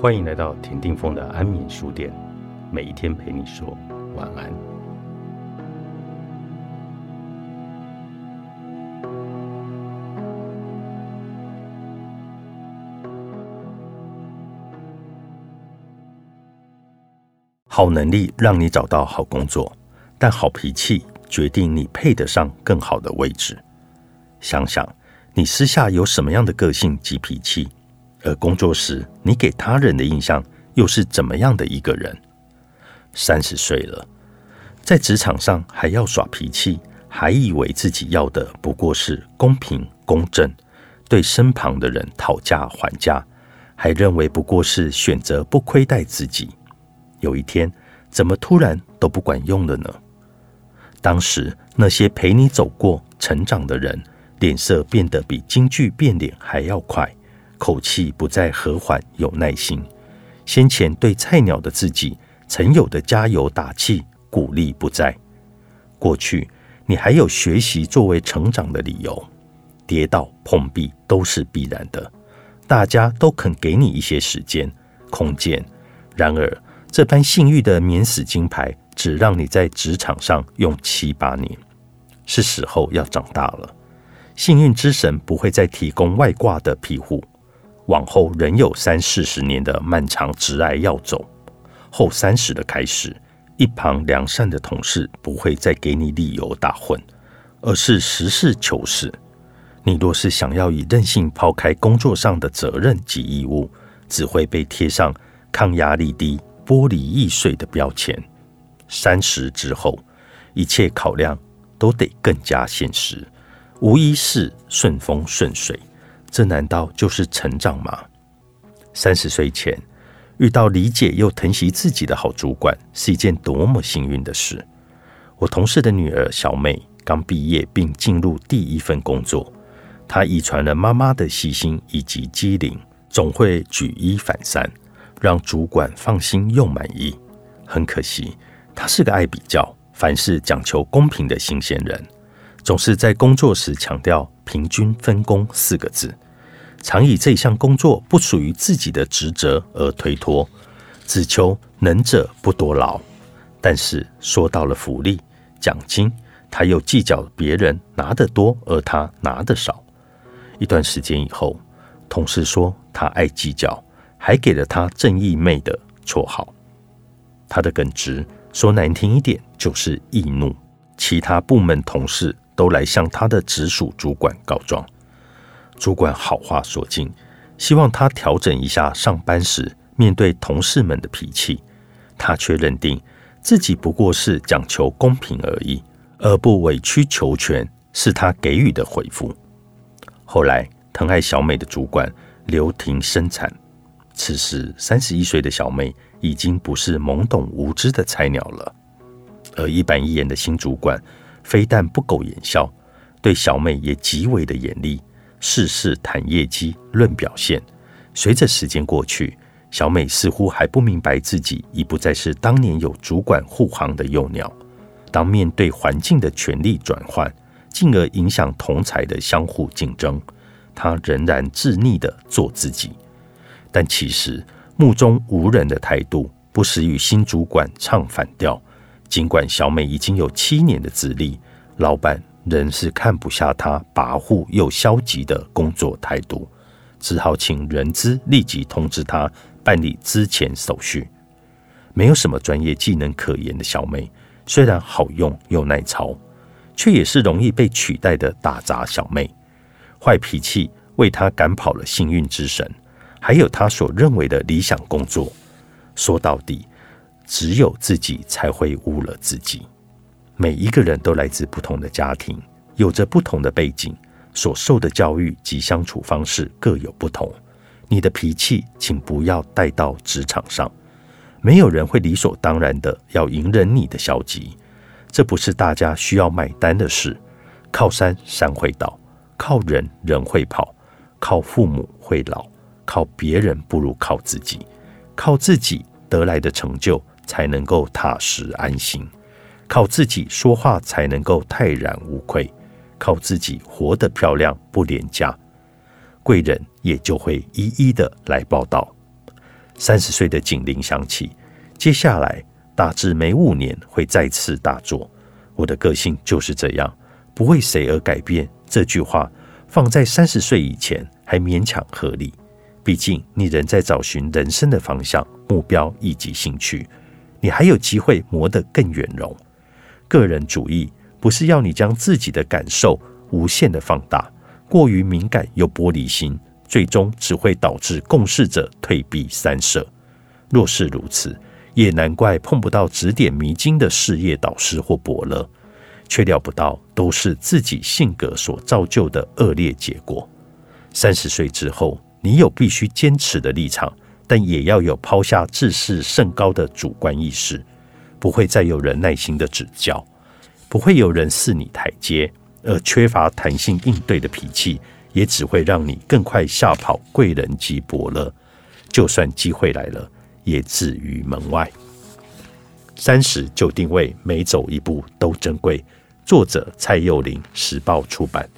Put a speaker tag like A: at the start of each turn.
A: 欢迎来到田定峰的安眠书店，每一天陪你说晚安。好能力让你找到好工作，但好脾气决定你配得上更好的位置。想想你私下有什么样的个性及脾气？而工作时，你给他人的印象又是怎么样的一个人？三十岁了，在职场上还要耍脾气，还以为自己要的不过是公平公正，对身旁的人讨价还价，还认为不过是选择不亏待自己。有一天，怎么突然都不管用了呢？当时那些陪你走过成长的人，脸色变得比京剧变脸还要快。口气不再和缓，有耐心。先前对菜鸟的自己曾有的加油打气、鼓励不在。过去你还有学习作为成长的理由，跌倒碰壁都是必然的。大家都肯给你一些时间、空间。然而这般幸运的免死金牌，只让你在职场上用七八年。是时候要长大了。幸运之神不会再提供外挂的庇护。往后仍有三四十年的漫长直癌要走，后三十的开始，一旁良善的同事不会再给你理由打混，而是实事求是。你若是想要以任性抛开工作上的责任及义务，只会被贴上抗压力低、玻璃易碎的标签。三十之后，一切考量都得更加现实，无疑是顺风顺水。这难道就是成长吗？三十岁前遇到理解又疼惜自己的好主管，是一件多么幸运的事！我同事的女儿小美刚毕业并进入第一份工作，她遗传了妈妈的细心以及机灵，总会举一反三，让主管放心又满意。很可惜，她是个爱比较、凡事讲求公平的新鲜人。总是在工作时强调“平均分工”四个字，常以这项工作不属于自己的职责而推脱，只求能者不多劳。但是说到了福利、奖金，他又计较别人拿得多而他拿得少。一段时间以后，同事说他爱计较，还给了他“正义妹”的绰号。他的耿直，说难听一点就是易怒。其他部门同事。都来向他的直属主管告状，主管好话说尽，希望他调整一下上班时面对同事们的脾气。他却认定自己不过是讲求公平而已，而不委曲求全，是他给予的回复。后来，疼爱小美的主管刘婷生产，此时三十一岁的小美已经不是懵懂无知的菜鸟了，而一板一眼的新主管。非但不苟言笑，对小美也极为的严厉，事事谈业绩、论表现。随着时间过去，小美似乎还不明白自己已不再是当年有主管护航的幼鸟。当面对环境的权力转换，进而影响同才的相互竞争，她仍然自溺的做自己。但其实目中无人的态度，不时与新主管唱反调。尽管小美已经有七年的资历，老板仍是看不下她跋扈又消极的工作态度，只好请人资立即通知她办理资前手续。没有什么专业技能可言的小美，虽然好用又耐操，却也是容易被取代的打杂小妹。坏脾气为她赶跑了幸运之神，还有她所认为的理想工作。说到底。只有自己才会误了自己。每一个人都来自不同的家庭，有着不同的背景，所受的教育及相处方式各有不同。你的脾气，请不要带到职场上。没有人会理所当然的要隐忍你的消极，这不是大家需要买单的事。靠山山会倒，靠人人会跑，靠父母会老，靠别人不如靠自己。靠自己得来的成就。才能够踏实安心，靠自己说话才能够泰然无愧，靠自己活得漂亮不廉价，贵人也就会一一的来报道。三十岁的警铃响起，接下来大致每五年会再次大作。我的个性就是这样，不为谁而改变。这句话放在三十岁以前还勉强合理，毕竟你仍在找寻人生的方向、目标以及兴趣，你还有机会磨得更圆融。个人主义不是要你将自己的感受无限的放大，过于敏感又玻璃心。最终只会导致共事者退避三舍。若是如此，也难怪碰不到指点迷津的事业导师或伯乐，却料不到都是自己性格所造就的恶劣结果。三十岁之后，你有必须坚持的立场，但也要有抛下自视甚高的主观意识。不会再有人耐心的指教，不会有人赐你台阶，而缺乏弹性应对的脾气。也只会让你更快吓跑贵人及伯乐，就算机会来了，也置于门外。三十就定位，每走一步都珍贵。作者：蔡佑林，时报出版。